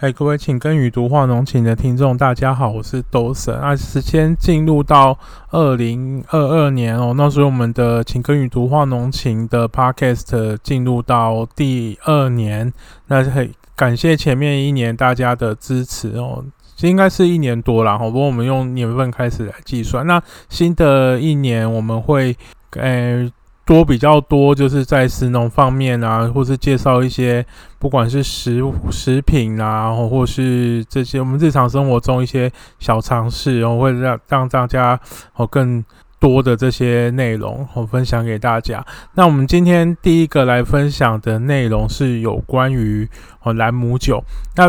哎，各位请跟与读画浓情的听众，大家好，我是斗神啊。时间进入到二零二二年哦，那所以我们的请跟与读画浓情的 podcast 进入到第二年，那很感谢前面一年大家的支持哦，应该是一年多了哈，不过我们用年份开始来计算，那新的一年我们会诶。多比较多，就是在食农方面啊，或是介绍一些不管是食食品啊，或是这些我们日常生活中一些小尝试，然后会让让大家哦更多的这些内容我分享给大家。那我们今天第一个来分享的内容是有关于哦兰姆酒。那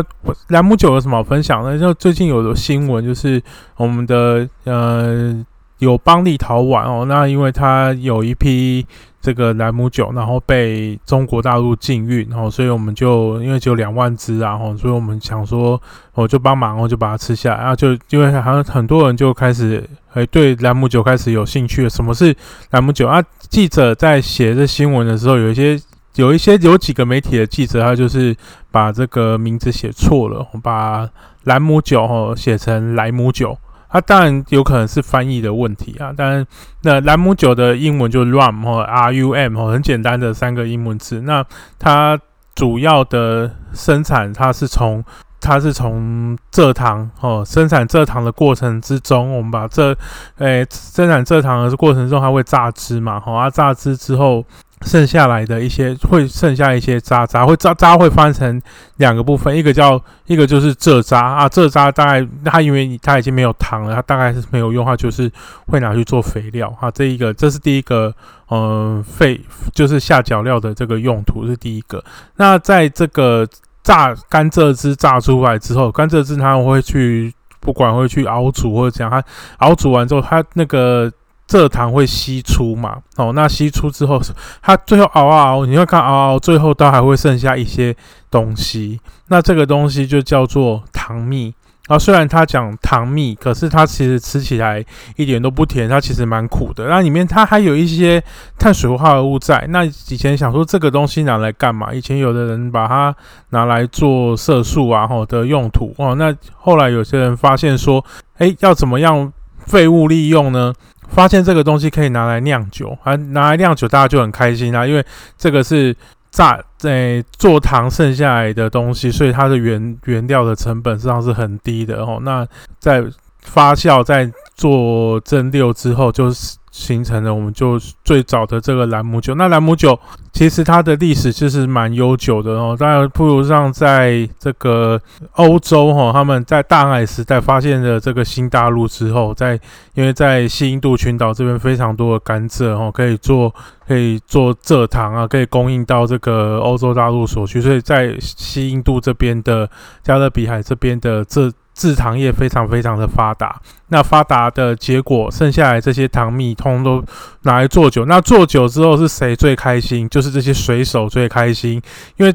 兰姆酒有什么分享呢？就最近有的新闻就是我们的呃。有邦利陶宛哦，那因为他有一批这个莱姆酒，然后被中国大陆禁运，然后所以我们就因为只有两万支啊，后所以我们想说，我就帮忙，然后就把它吃下，然后就因为好像很多人就开始诶对莱姆酒开始有兴趣了。什么是莱姆酒啊？记者在写这新闻的时候，有一些有一些有几个媒体的记者，他就是把这个名字写错了，把兰姆酒哦写成莱姆酒。它当然有可能是翻译的问题啊，当然，那兰姆酒的英文就是 rum 或 r u m 哦，很简单的三个英文字。那它主要的生产，它是从它是从蔗糖哦，生产蔗糖的过程之中，我们把这诶生产蔗糖的过程中，它会榨汁嘛，好，它榨汁之后。剩下来的一些会剩下一些渣渣，会渣渣会分成两个部分，一个叫一个就是蔗渣啊，蔗渣大概它因为它已经没有糖了，它大概是没有用，它就是会拿去做肥料哈。这一个这是第一个，嗯，废就是下脚料的这个用途是第一个。那在这个榨甘蔗汁榨出来之后，甘蔗汁它会去不管会去熬煮或者怎样，它熬煮完之后，它那个。蔗糖会析出嘛？哦，那析出之后，它最后熬啊熬，你会看熬熬，最后它还会剩下一些东西。那这个东西就叫做糖蜜啊。虽然它讲糖蜜，可是它其实吃起来一点都不甜，它其实蛮苦的。那里面它还有一些碳水化合物在。那以前想说这个东西拿来干嘛？以前有的人把它拿来做色素啊，吼的用途哦。那后来有些人发现说，哎，要怎么样废物利用呢？发现这个东西可以拿来酿酒，啊，拿来酿酒，大家就很开心啦，因为这个是榨在做糖剩下来的东西，所以它的原原料的成本实际上是很低的哦。那在发酵、在做蒸馏之后，就是。形成了我们就最早的这个兰姆酒。那兰姆酒其实它的历史就是蛮悠久的哦。当然，不如上在这个欧洲哈，他们在大海时代发现了这个新大陆之后，在因为在西印度群岛这边非常多的甘蔗哦，可以做可以做蔗糖啊，可以供应到这个欧洲大陆所需，所以在西印度这边的加勒比海这边的这。制糖业非常非常的发达，那发达的结果，剩下来这些糖蜜通都拿来做酒。那做酒之后是谁最开心？就是这些水手最开心，因为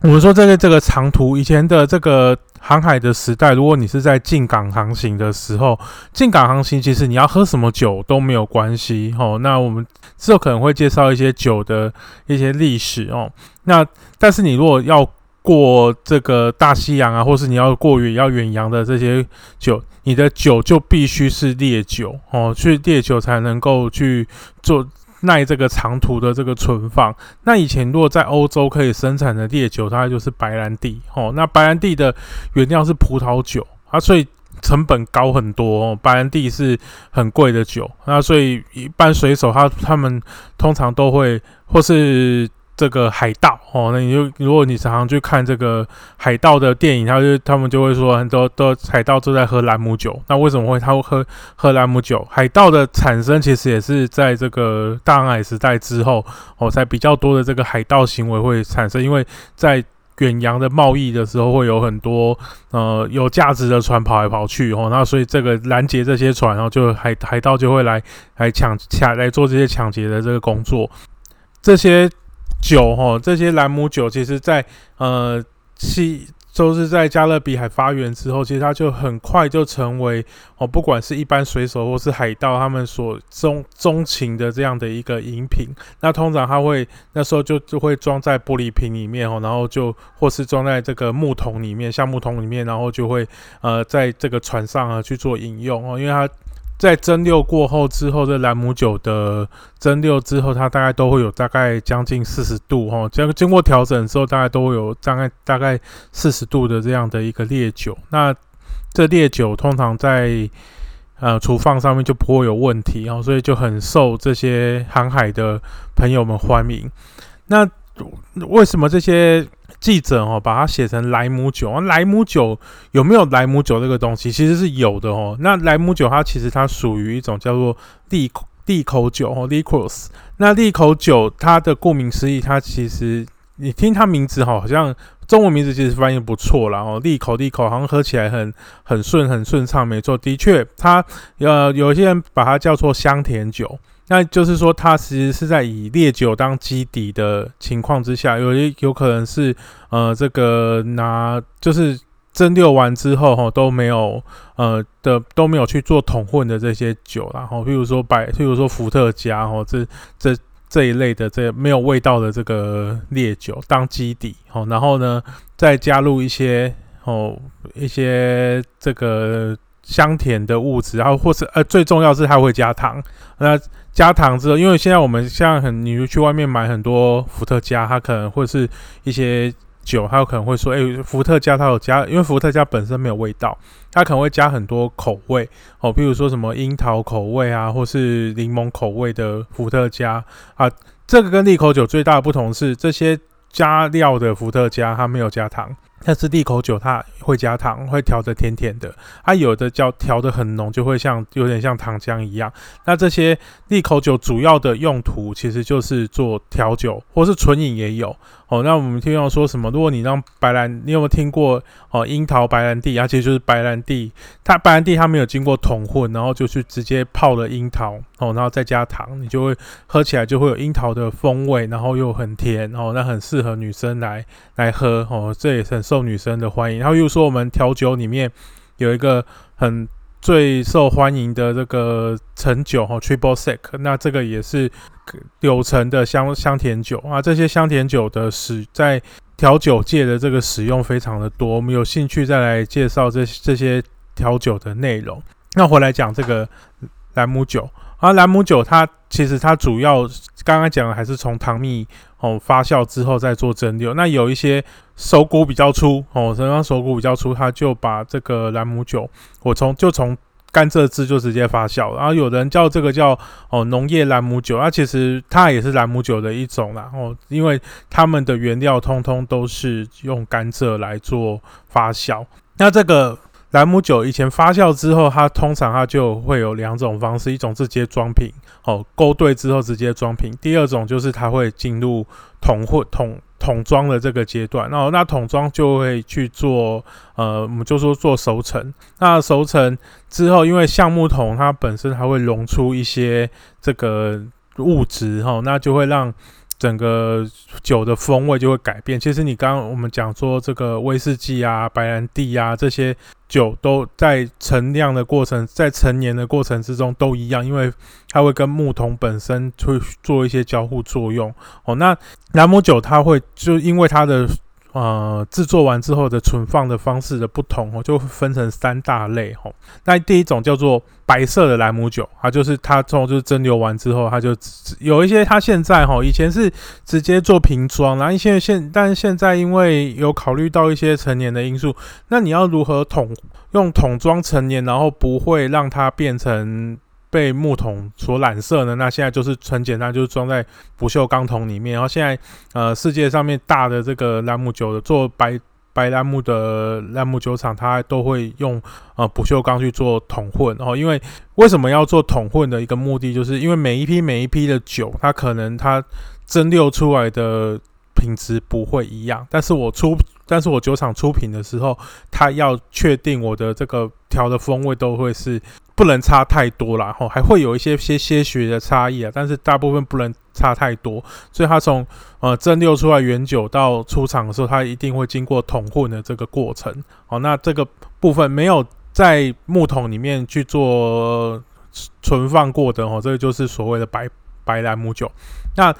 我们说这个这个长途以前的这个航海的时代，如果你是在进港航行的时候，进港航行其实你要喝什么酒都没有关系哦。那我们之后可能会介绍一些酒的一些历史哦。那但是你如果要过这个大西洋啊，或是你要过远要远洋的这些酒，你的酒就必须是烈酒哦，去烈酒才能够去做耐这个长途的这个存放。那以前如果在欧洲可以生产的烈酒，它就是白兰地哦。那白兰地的原料是葡萄酒啊，所以成本高很多哦。白兰地是很贵的酒，那所以一般水手他他们通常都会或是。这个海盗哦，那你就如果你常常去看这个海盗的电影，他就他们就会说很多都海盗都在喝兰姆酒。那为什么会他会喝喝兰姆酒？海盗的产生其实也是在这个大航海时代之后哦，才比较多的这个海盗行为会产生。因为在远洋的贸易的时候，会有很多呃有价值的船跑来跑去哦，那所以这个拦截这些船，然后就海海盗就会来来抢抢来做这些抢劫的这个工作，这些。酒哈，这些兰姆酒其实，在呃西都是在加勒比海发源之后，其实它就很快就成为哦，不管是一般水手或是海盗，他们所钟钟情的这样的一个饮品。那通常它会那时候就就会装在玻璃瓶里面哦，然后就或是装在这个木桶里面，橡木桶里面，然后就会呃在这个船上啊去做饮用哦，因为它。在蒸馏过后之后，这兰姆酒的蒸馏之后，它大概都会有大概将近四十度哈，经经过调整之后，大概都会有大概大概四十度的这样的一个烈酒。那这烈酒通常在呃厨房上面就不会有问题哦，所以就很受这些航海的朋友们欢迎。那为什么这些？记者哦，把它写成莱姆酒啊。莱姆酒有没有莱姆酒这个东西？其实是有的哦。那莱姆酒它其实它属于一种叫做利利口酒哦 （liquors）。那利口酒它的顾名思义，它其实你听它名字哈，好像中文名字其实翻译不错啦哦。利口利口好像喝起来很很顺很顺畅，没错，的确它呃有些人把它叫做香甜酒。那就是说，它其实是在以烈酒当基底的情况之下，有有可能是呃，这个拿就是蒸馏完之后哈都没有呃的都没有去做桶混的这些酒，然后譬如说百，譬如说伏特加哦，这这这一类的这没有味道的这个烈酒当基底哦，然后呢再加入一些哦一些这个。香甜的物质，然后或是呃，最重要是它会加糖。那加糖之后，因为现在我们像很，你去外面买很多伏特加，它可能会是一些酒，它有可能会说，哎，伏特加它有加，因为伏特加本身没有味道，它可能会加很多口味哦，譬如说什么樱桃口味啊，或是柠檬口味的伏特加啊。这个跟利口酒最大的不同是，这些加料的伏特加它没有加糖。但是利口酒它会加糖，会调的甜甜的。它有的叫调的很浓，就会像有点像糖浆一样。那这些利口酒主要的用途其实就是做调酒，或是纯饮也有。哦，那我们听到说什么？如果你让白兰，你有没有听过哦？樱桃白兰地，而且就是白兰地，它白兰地它没有经过桶混，然后就去直接泡了樱桃，哦，然后再加糖，你就会喝起来就会有樱桃的风味，然后又很甜，哦，那很适合女生来来喝，哦，这也是很受女生的欢迎。然后又说我们调酒里面有一个很。最受欢迎的这个橙酒哈，Triple Sec，那这个也是柳橙的香香甜酒啊。这些香甜酒的使在调酒界的这个使用非常的多。我们有兴趣再来介绍这这些调酒的内容。那回来讲这个兰姆酒啊，兰姆酒它其实它主要刚刚讲的还是从糖蜜哦发酵之后再做蒸馏。那有一些手骨比较粗哦，什么手骨比较粗，他就把这个兰姆酒，我从就从甘蔗汁就直接发酵，然后有人叫这个叫哦农业兰姆酒，那其实它也是兰姆酒的一种啦哦，因为他们的原料通通都是用甘蔗来做发酵。那这个兰姆酒以前发酵之后，它通常它就会有两种方式，一种直接装瓶哦，勾兑之后直接装瓶；第二种就是它会进入桶混桶。桶装的这个阶段，然后那桶装就会去做，呃，我们就说做熟成。那熟成之后，因为橡木桶它本身还会溶出一些这个物质，哈，那就会让。整个酒的风味就会改变。其实你刚刚我们讲说这个威士忌啊、白兰地啊这些酒都在陈酿的过程、在陈年的过程之中都一样，因为它会跟木桶本身会做一些交互作用。哦，那兰姆酒它会就因为它的。呃，制作完之后的存放的方式的不同哦，就分成三大类哦。那第一种叫做白色的兰姆酒，它就是它之后就是蒸馏完之后，它就有一些它现在哈，以前是直接做瓶装，然后现在现但是现在因为有考虑到一些成年的因素，那你要如何桶用桶装成年，然后不会让它变成。被木桶所染色呢？那现在就是很简单，就是装在不锈钢桶里面。然后现在，呃，世界上面大的这个兰姆酒的做白白兰姆的兰姆酒厂，它都会用呃不锈钢去做桶混。然后，因为为什么要做桶混的一个目的，就是因为每一批每一批的酒，它可能它蒸馏出来的品质不会一样。但是我出，但是我酒厂出品的时候，它要确定我的这个。调的风味都会是不能差太多啦，吼，还会有一些些些许的差异啊，但是大部分不能差太多。所以它从呃蒸馏出来原酒到出厂的时候，它一定会经过桶混的这个过程。好，那这个部分没有在木桶里面去做存放过的哦，这个就是所谓的白白兰姆酒。那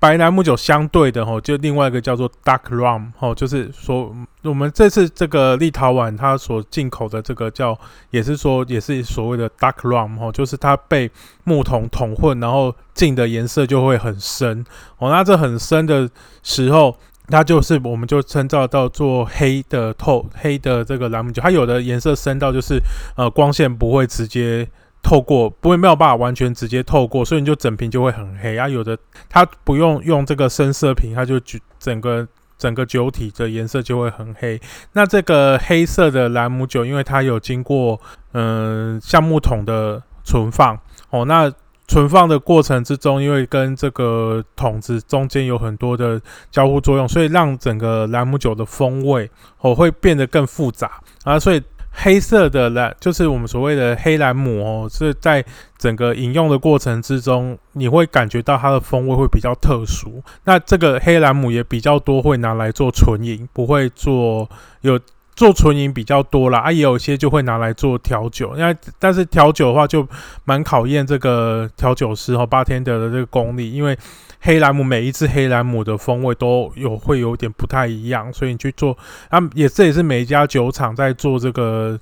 白兰姆酒相对的吼，就另外一个叫做 Dark Rum 吼，就是说我们这次这个立陶宛它所进口的这个叫，也是说也是所谓的 Dark Rum 吼，就是它被木桶桶混，然后进的颜色就会很深哦。那这很深的时候，它就是我们就称造到做黑的透黑的这个兰姆酒，它有的颜色深到就是呃光线不会直接。透过不会没有办法完全直接透过，所以你就整瓶就会很黑啊。有的它不用用这个深色瓶，它就整个整个酒体的颜色就会很黑。那这个黑色的兰姆酒，因为它有经过嗯橡木桶的存放哦，那存放的过程之中，因为跟这个桶子中间有很多的交互作用，所以让整个兰姆酒的风味哦会变得更复杂啊，所以。黑色的蓝就是我们所谓的黑蓝母哦，是在整个饮用的过程之中，你会感觉到它的风味会比较特殊。那这个黑蓝母也比较多会拿来做纯饮，不会做有做纯饮比较多啦。啊，也有一些就会拿来做调酒。那但是调酒的话就蛮考验这个调酒师和八天的这个功力，因为。黑兰姆每一支黑兰姆的风味都有会有点不太一样，所以你去做，啊，也这也是每一家酒厂在做这个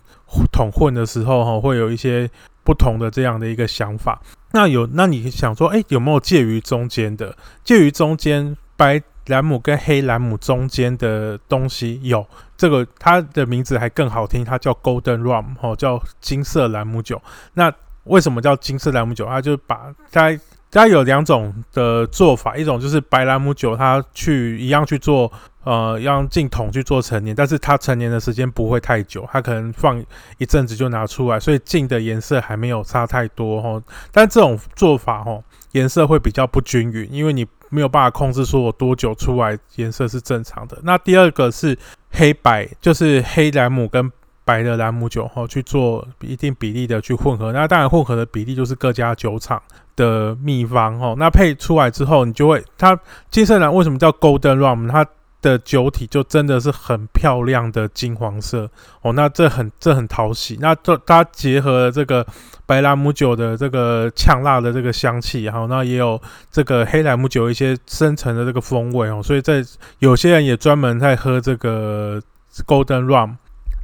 桶混的时候哈，会有一些不同的这样的一个想法。那有，那你想说，哎，有没有介于中间的？介于中间白兰姆跟黑兰姆中间的东西有这个，它的名字还更好听，它叫 Golden Rum，哦，叫金色兰姆酒。那为什么叫金色兰姆酒？它就把它。它有两种的做法，一种就是白兰姆酒，它去一样去做，呃，用进桶去做陈年，但是它陈年的时间不会太久，它可能放一阵子就拿出来，所以进的颜色还没有差太多哈。但这种做法哈，颜色会比较不均匀，因为你没有办法控制说我多久出来颜色是正常的。那第二个是黑白，就是黑兰姆跟白的兰姆酒哈去做一定比例的去混合，那当然混合的比例就是各家酒厂。的秘方哦，那配出来之后，你就会它金色蓝为什么叫 Golden Rum？它的酒体就真的是很漂亮的金黄色哦，那这很这很讨喜。那这它结合了这个白兰姆酒的这个呛辣的这个香气，然后那也有这个黑兰姆酒一些深层的这个风味哦，所以在有些人也专门在喝这个 Golden Rum。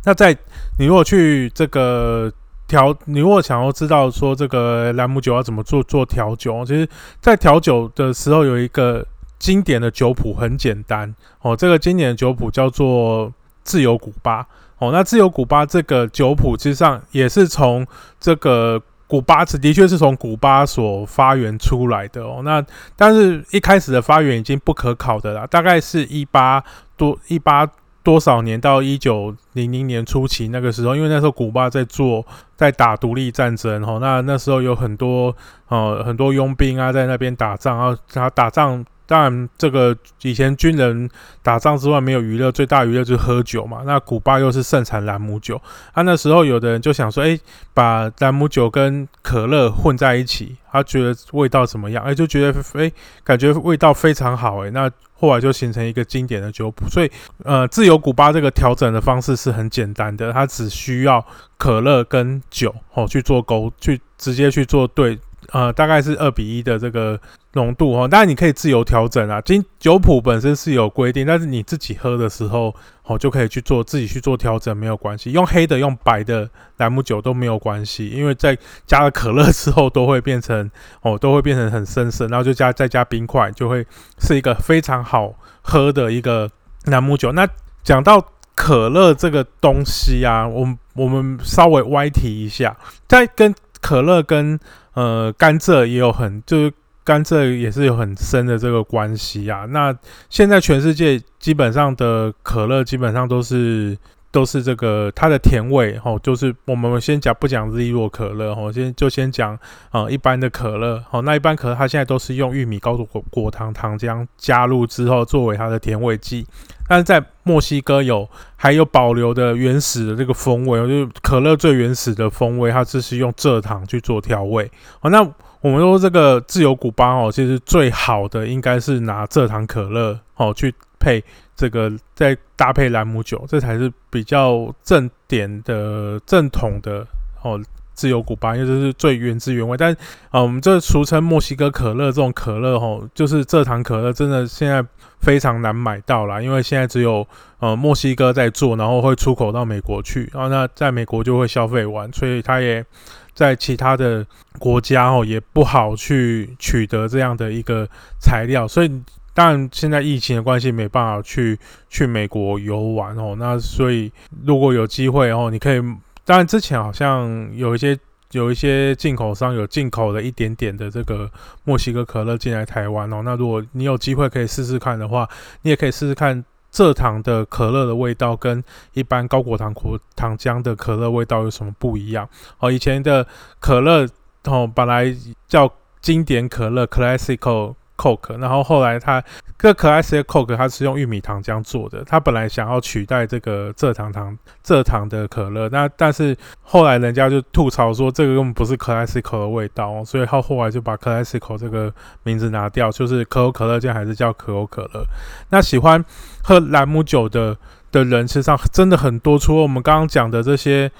那在你如果去这个。调，你如果想要知道说这个兰姆酒要怎么做做调酒，其实，在调酒的时候有一个经典的酒谱，很简单哦。这个经典的酒谱叫做自由古巴哦。那自由古巴这个酒谱，实上也是从这个古巴，的确是从古巴所发源出来的哦。那但是一开始的发源已经不可考的啦，大概是一八多一八。多少年到一九零零年初期那个时候，因为那时候古巴在做在打独立战争哈，那那时候有很多呃很多佣兵啊在那边打仗啊，他打仗。当然，这个以前军人打仗之外没有娱乐，最大娱乐就是喝酒嘛。那古巴又是盛产朗姆酒，啊，那时候有的人就想说，哎，把朗姆酒跟可乐混在一起，他觉得味道怎么样？哎，就觉得哎，感觉味道非常好，哎，那后来就形成一个经典的酒谱。所以，呃，自由古巴这个调整的方式是很简单的，它只需要可乐跟酒哦去做勾，去直接去做对。呃，大概是二比一的这个浓度哈，当然你可以自由调整啊。今酒谱本身是有规定，但是你自己喝的时候，哦就可以去做自己去做调整，没有关系。用黑的、用白的兰姆酒都没有关系，因为在加了可乐之后，都会变成哦，都会变成很深色，然后就加再加冰块，就会是一个非常好喝的一个兰姆酒。那讲到可乐这个东西啊，我我们稍微歪提一下，在跟可乐跟呃，甘蔗也有很，就是甘蔗也是有很深的这个关系啊。那现在全世界基本上的可乐基本上都是都是这个它的甜味哦，就是我们先讲不讲日落可乐哦，先就先讲啊一般的可乐哦，那一般可乐它现在都是用玉米高度果果糖糖浆加入之后作为它的甜味剂，但是在墨西哥有还有保留的原始的这个风味，就是可乐最原始的风味，它只是用蔗糖去做调味哦。那我们说这个自由古巴哦，其实最好的应该是拿蔗糖可乐哦去配。这个再搭配兰姆酒，这才是比较正点的正统的哦，自由古巴，因为这是最原汁原味。但啊，我们这俗称墨西哥可乐这种可乐吼，就是蔗糖可乐，真的现在非常难买到啦，因为现在只有呃墨西哥在做，然后会出口到美国去，然后那在美国就会消费完，所以它也在其他的国家哦也不好去取得这样的一个材料，所以。当然，现在疫情的关系，没办法去去美国游玩哦。那所以，如果有机会哦，你可以。当然，之前好像有一些有一些进口商有进口了一点点的这个墨西哥可乐进来台湾哦。那如果你有机会可以试试看的话，你也可以试试看蔗糖的可乐的味道跟一般高果糖果糖浆的可乐味道有什么不一样哦。以前的可乐哦，本来叫经典可乐 （Classical）。Coke，然后后来它这可爱些 Coke，它是用玉米糖浆做的。它本来想要取代这个蔗糖糖蔗糖的可乐，那但是后来人家就吐槽说这个根本不是可爱 c 口的味道哦，所以他后来就把可爱 c 口这个名字拿掉，就是可口可乐，现在还是叫可口可乐。那喜欢喝朗姆酒的的人，实际上真的很多，除了我们刚刚讲的这些。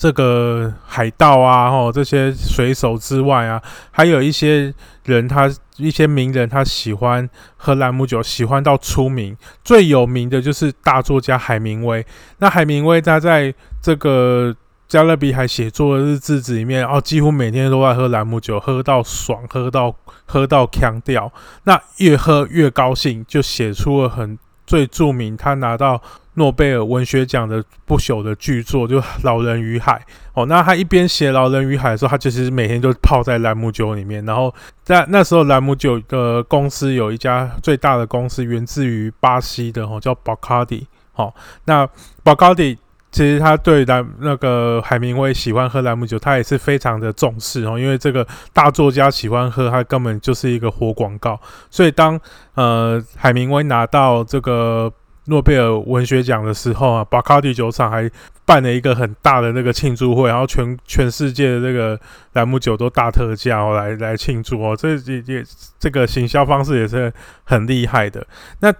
这个海盗啊，吼这些水手之外啊，还有一些人，他一些名人，他喜欢喝兰姆酒，喜欢到出名。最有名的就是大作家海明威。那海明威他在这个加勒比海写作的日志子里面，哦，几乎每天都在喝兰姆酒，喝到爽，喝到喝到腔调。那越喝越高兴，就写出了很最著名，他拿到。诺贝尔文学奖的不朽的巨作就《老人与海》哦，那他一边写《老人与海》的时候，他其实每天就泡在兰姆酒里面。然后在那时候，兰姆酒的公司有一家最大的公司，源自于巴西的哦，叫宝卡迪。哦，那宝卡迪其实他对兰那个海明威喜欢喝兰姆酒，他也是非常的重视哦，因为这个大作家喜欢喝，他根本就是一个活广告。所以当呃海明威拿到这个。诺贝尔文学奖的时候啊，巴卡迪酒厂还办了一个很大的那个庆祝会，然后全全世界的这个兰姆酒都大特价哦，来来庆祝哦，这也也这个行销方式也是很厉害的。那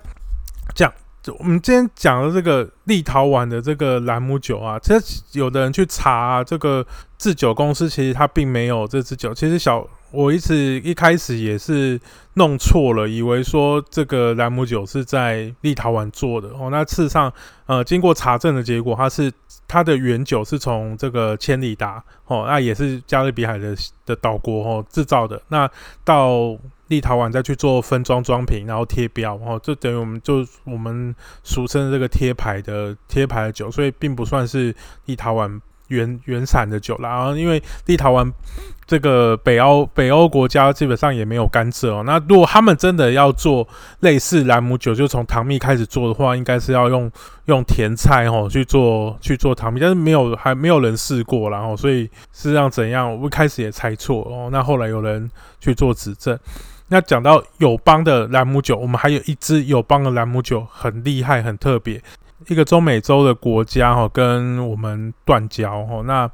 这样我们今天讲的这个立陶宛的这个兰姆酒啊，其实有的人去查这个制酒公司，其实它并没有这支酒，其实小。我一直一开始也是弄错了，以为说这个兰姆酒是在立陶宛做的哦。那事实上，呃，经过查证的结果，它是它的原酒是从这个千里达哦，那也是加勒比海的的岛国哦制造的。那到立陶宛再去做分装装瓶，然后贴标哦，就等于我们就我们俗称这个贴牌的贴牌的酒，所以并不算是立陶宛。原原产的酒啦，然后因为立陶宛这个北欧北欧国家基本上也没有甘蔗哦。那如果他们真的要做类似兰姆酒，就从糖蜜开始做的话，应该是要用用甜菜哦去做去做糖蜜，但是没有还没有人试过，然后所以是让怎样？我一开始也猜错哦。那后来有人去做指正。那讲到友邦的兰姆酒，我们还有一支友邦的兰姆酒很厉害，很特别。一个中美洲的国家哈，跟我们断交哈。那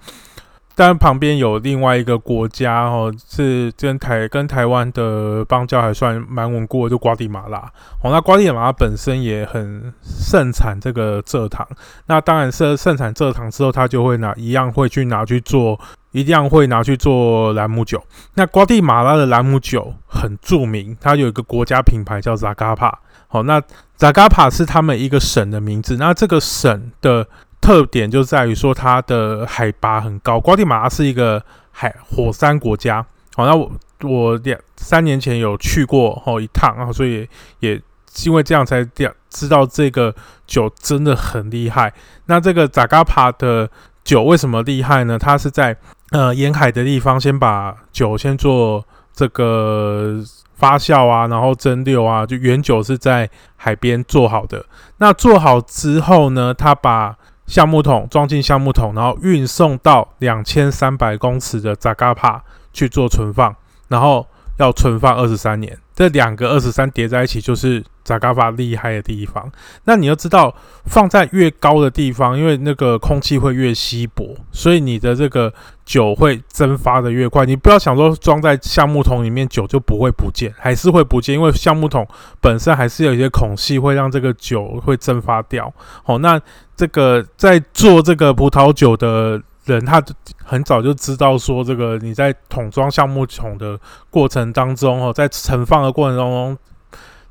当然旁边有另外一个国家哈，是跟台跟台湾的邦交还算蛮稳固的，就瓜地马拉。哦，那瓜地马拉本身也很盛产这个蔗糖。那当然是盛产蔗糖之后，他就会拿一样会去拿去做，一定会拿去做兰姆酒。那瓜地马拉的兰姆酒很著名，它有一个国家品牌叫扎嘎帕。好，那扎嘎帕是他们一个省的名字。那这个省的特点就在于说，它的海拔很高。瓜地马拉是一个海火山国家。好，那我我两三年前有去过哦一趟啊，所以也因为这样才知道这个酒真的很厉害。那这个扎嘎帕的酒为什么厉害呢？它是在呃沿海的地方先把酒先做这个。发酵啊，然后蒸馏啊，就原酒是在海边做好的。那做好之后呢，他把橡木桶装进橡木桶，然后运送到两千三百公尺的扎嘎帕去做存放，然后要存放二十三年。这两个二十三叠在一起，就是扎嘎巴厉害的地方。那你要知道，放在越高的地方，因为那个空气会越稀薄，所以你的这个酒会蒸发的越快。你不要想说装在橡木桶里面，酒就不会不见，还是会不见，因为橡木桶本身还是有一些孔隙，会让这个酒会蒸发掉。好，那这个在做这个葡萄酒的。人他很早就知道说，这个你在桶装橡木桶的过程当中哦，在盛放的过程当中，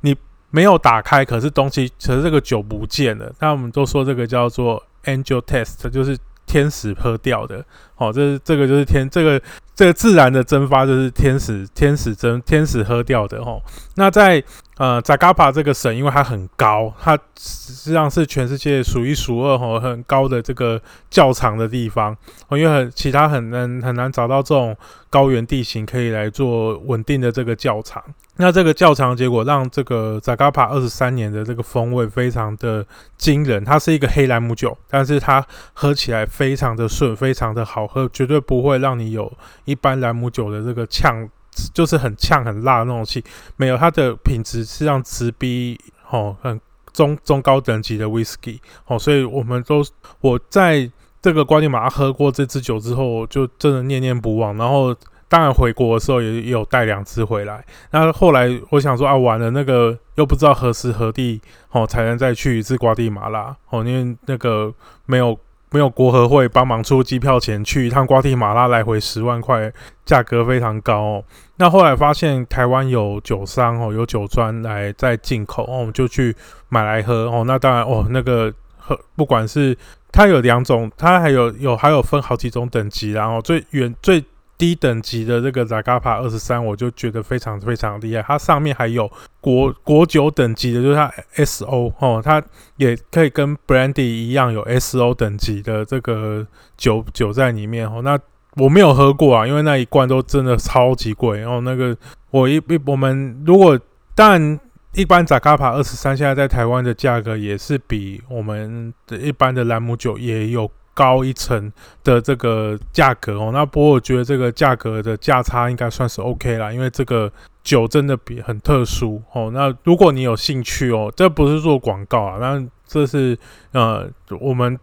你没有打开，可是东西，可是这个酒不见了。那我们都说这个叫做 angel test，就是天使喝掉的。哦，这是这个就是天这个这个自然的蒸发，就是天使天使蒸天使喝掉的。哦，那在呃，扎嘎帕这个省，因为它很高，它实际上是全世界数一数二吼很高的这个较长的地方。因为很其他很难很难找到这种高原地形可以来做稳定的这个较长。那这个较长结果让这个扎嘎帕二十三年的这个风味非常的惊人。它是一个黑兰姆酒，但是它喝起来非常的顺，非常的好喝，绝对不会让你有一般兰姆酒的这个呛。就是很呛很辣的那种气，没有它的品质是让直逼哦，很中中高等级的 whisky 哦，所以我们都我在这个瓜地马喝过这支酒之后，就真的念念不忘。然后当然回国的时候也有带两支回来。那后来我想说啊，完了那个又不知道何时何地哦才能再去一次瓜地马拉哦，因为那个没有。没有国合会帮忙出机票钱去一趟瓜地马拉，来回十万块，价格非常高哦。那后来发现台湾有酒商哦，有酒庄来在进口哦，我们就去买来喝哦。那当然哦，那个喝不管是它有两种，它还有有还有分好几种等级，然后最远最。低等级的这个 Zagapa 二十三，我就觉得非常非常厉害。它上面还有国国酒等级的，就是它 SO 哦，它也可以跟 Brandy 一样有 SO 等级的这个酒酒在里面哦。那我没有喝过啊，因为那一罐都真的超级贵。然后那个我一我们如果但一般 Zagapa 二十三现在在台湾的价格也是比我们的一般的兰姆酒也有。高一层的这个价格哦，那不过我觉得这个价格的价差应该算是 OK 啦，因为这个酒真的比很特殊哦。那如果你有兴趣哦，这不是做广告啊，那这是呃，我们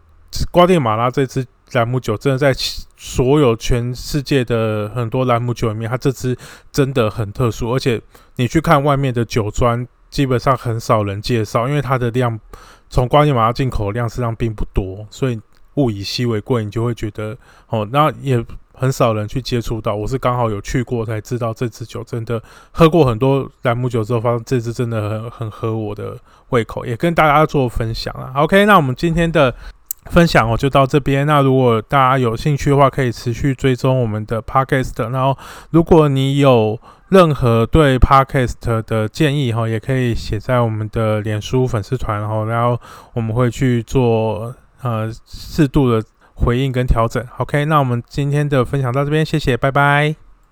瓜地马拉这支兰姆酒真的在所有全世界的很多兰姆酒里面，它这支真的很特殊，而且你去看外面的酒庄，基本上很少人介绍，因为它的量从瓜地马拉进口量实际上并不多，所以。物以稀为贵，你就会觉得哦，那也很少人去接触到。我是刚好有去过，才知道这支酒真的喝过很多兰姆酒之后，发现这支真的很很合我的胃口，也跟大家做分享啊。OK，那我们今天的分享哦就到这边。那如果大家有兴趣的话，可以持续追踪我们的 Podcast。然后，如果你有任何对 Podcast 的建议哈，也可以写在我们的脸书粉丝团，然后然后我们会去做。呃，适度的回应跟调整，OK，那我们今天的分享到这边，谢谢，拜拜。